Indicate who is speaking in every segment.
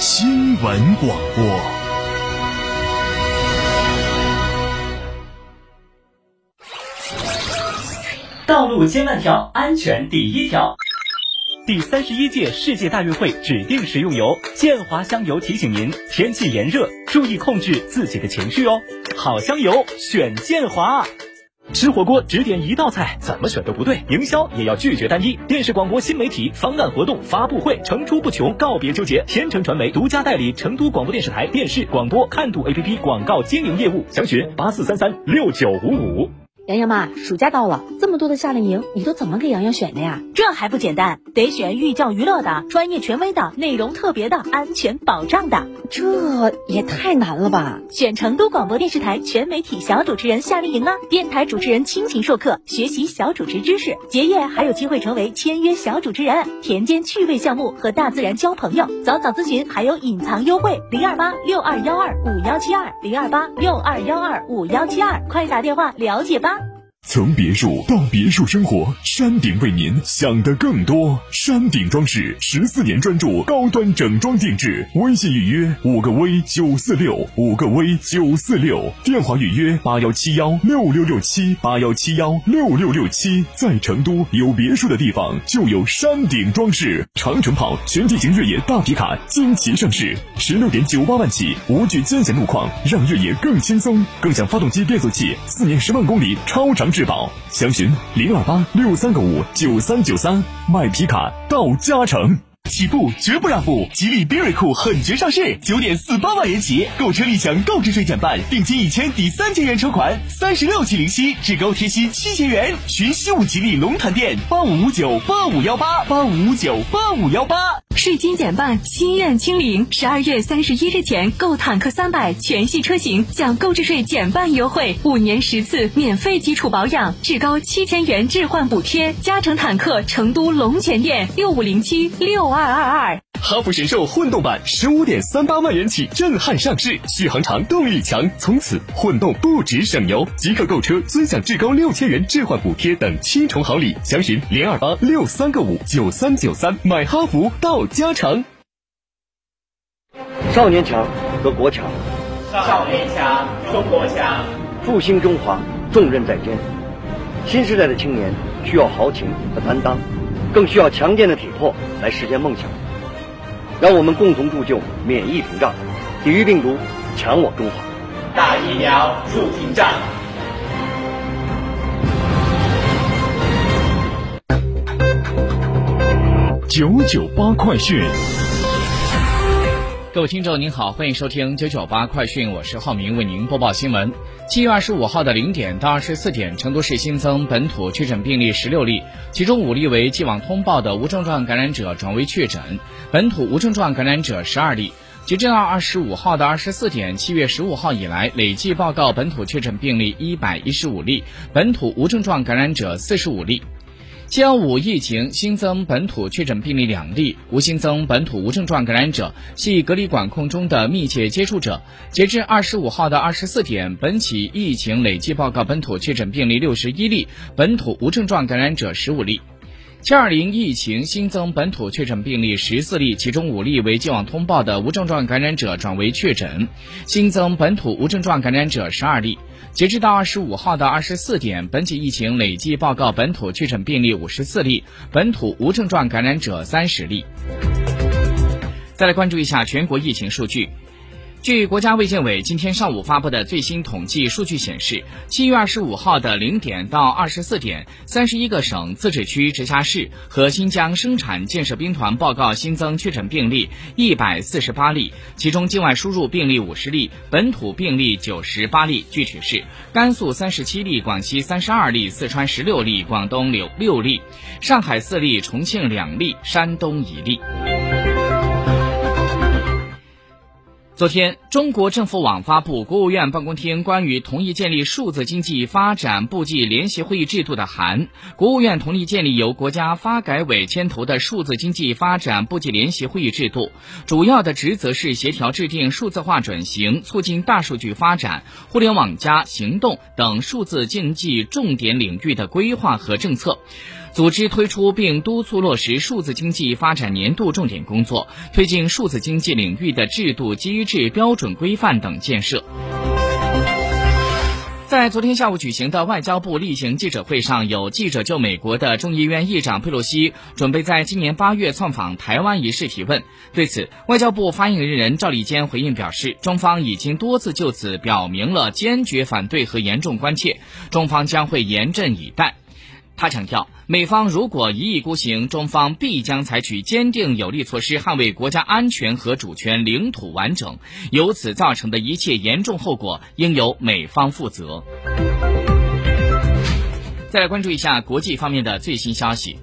Speaker 1: 新闻广播。
Speaker 2: 道路千万条，安全第一条。第三十一届世界大运会指定食用油建华香油提醒您：天气炎热，注意控制自己的情绪哦。好香油，选建华。吃火锅只点一道菜，怎么选都不对。营销也要拒绝单一。电视广播新媒体方案活动发布会层出不穷，告别纠结。天成传媒独家代理成都广播电视台电视广播看度 APP 广告经营业务，详询八四三三六九五五。
Speaker 3: 洋洋妈，暑假到了，这么多的夏令营，你都怎么给洋洋选的呀？
Speaker 4: 这还不简单，得选寓教于乐的、专业权威的、内容特别的、安全保障的。
Speaker 3: 这也太难了吧？
Speaker 4: 选成都广播电视台全媒体小主持人夏令营啊！电台主持人亲情授课，学习小主持知识，结业还有机会成为签约小主持人。田间趣味项目和大自然交朋友，早早咨询还有隐藏优惠，零二八六二幺二五幺七二零二八六二幺二五幺七二，快打电话了解吧。
Speaker 1: 从别墅到别墅生活，山顶为您想的更多。山顶装饰十四年专注高端整装定制，微信预约五个 V 九四六五个 V 九四六，电话预约八幺七幺六六六七八幺七幺六六六七。在成都有别墅的地方就有山顶装饰。长城炮全地形越野大皮卡惊奇上市，十六点九八万起，无惧艰险路况，让越野更轻松。更享发动机、变速器四年十万公里超长。质保，详询零二八六三个五九三九三，卖皮卡到嘉诚。
Speaker 5: 起步绝不让步！吉利缤瑞酷狠绝上市，九点四八万元起，购车立享购置税减半，定金一千抵三千元车款，三十六期零息，至高贴息七千元。寻西武吉利龙潭店八五五九八五幺八八五五九八五幺八。
Speaker 6: 税金减半，心愿清零。十二月三十一日前购坦克三百全系车型，享购置税减半优惠，五年十次免费基础保养，至高七千元置换补贴。嘉诚坦克成都龙泉店六五零七六二。二二二，
Speaker 5: 哈弗神兽混动版十五点三八万元起震撼上市，续航长，动力强，从此混动不止省油，即刻购车尊享至高六千元置换补贴等七重好礼，详询零二八六三个五九三九三，买哈弗到家常。
Speaker 7: 少年强则国强，
Speaker 8: 少年强中国强，
Speaker 7: 复兴中华重任在肩，新时代的青年需要豪情和担当。更需要强健的体魄来实现梦想。让我们共同铸就免疫屏障，抵御病毒，强我中华。
Speaker 8: 打疫苗，筑屏障。
Speaker 1: 九九八快讯。
Speaker 9: 各位听众您好，欢迎收听九九八快讯，我是浩明，为您播报新闻。七月二十五号的零点到二十四点，成都市新增本土确诊病例十六例，其中五例为既往通报的无症状感染者转为确诊，本土无症状感染者十二例。截至到二十五号的二十四点，七月十五号以来累计报告本土确诊病例一百一十五例，本土无症状感染者四十五例。七幺五疫情新增本土确诊病例两例，无新增本土无症状感染者，系隔离管控中的密切接触者。截至二十五号的二十四点，本起疫情累计报告本土确诊病例六十一例，本土无症状感染者十五例。七二零疫情新增本土确诊病例十四例，其中五例为既往通报的无症状感染者转为确诊，新增本土无症状感染者十二例。截至到二十五号的二十四点，本起疫情累计报告本土确诊病例五十四例，本土无症状感染者三十例。再来关注一下全国疫情数据。据国家卫健委今天上午发布的最新统计数据显示，七月二十五号的零点到二十四点，三十一个省、自治区、直辖市和新疆生产建设兵团报告新增确诊病例一百四十八例，其中境外输入病例五十例，本土病例九十八例。具体是：甘肃三十七例，广西三十二例，四川十六例，广东六六例，上海四例，重庆两例，山东一例。昨天，中国政府网发布国务院办公厅关于同意建立数字经济发展部际联席会议制度的函。国务院同意建立由国家发改委牵头的数字经济发展部际联席会议制度，主要的职责是协调制定数字化转型、促进大数据发展、互联网加行动等数字经济重点领域的规划和政策。组织推出并督促落实数字经济发展年度重点工作，推进数字经济领域的制度、机制、标准、规范等建设。在昨天下午举行的外交部例行记者会上，有记者就美国的众议院议长佩洛西准备在今年八月窜访台湾一事提问。对此，外交部发言人赵立坚回应表示，中方已经多次就此表明了坚决反对和严重关切，中方将会严阵以待。他强调，美方如果一意孤行，中方必将采取坚定有力措施，捍卫国家安全和主权、领土完整。由此造成的一切严重后果，应由美方负责。再来关注一下国际方面的最新消息。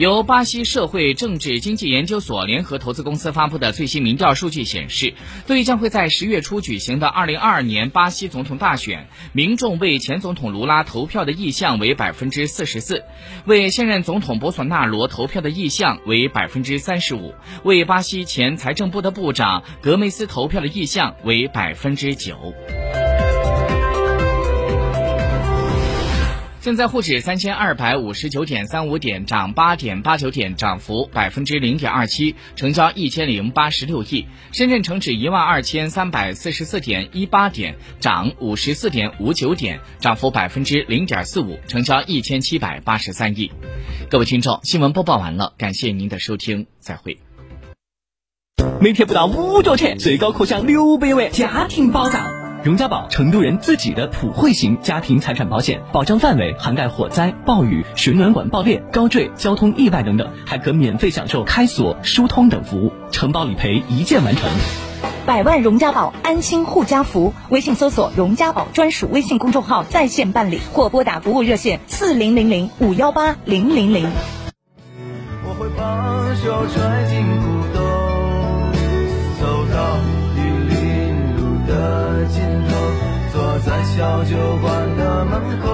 Speaker 9: 由巴西社会政治经济研究所联合投资公司发布的最新民调数据显示，对于将会在十月初举行的二零二二年巴西总统大选，民众为前总统卢拉投票的意向为百分之四十四，为现任总统博索纳罗投票的意向为百分之三十五，为巴西前财政部的部长格梅斯投票的意向为百分之九。现在沪指三千二百五十九点三五点，涨八点八九点，涨幅百分之零点二七，成交一千零八十六亿。深圳成指一万二千三百四十四点一八点，涨五十四点五九点，涨幅百分之零点四五，成交一千七百八十三亿。各位听众，新闻播报完了，感谢您的收听，再会。
Speaker 10: 每天不到五角钱，最高可享六百万家庭保障。荣家宝，成都人自己的普惠型家庭财产保险，保障范围涵盖火灾、暴雨、水暖管爆裂、高坠、交通意外等等，还可免费享受开锁、疏通等服务，承保理赔一键完成。
Speaker 11: 百万荣家宝，安心护家福。微信搜索“荣家宝”专属微信公众号，在线办理或拨打服务热线四零零零五幺八零零零。我会把手揣进尽头，坐在。小酒馆的门口，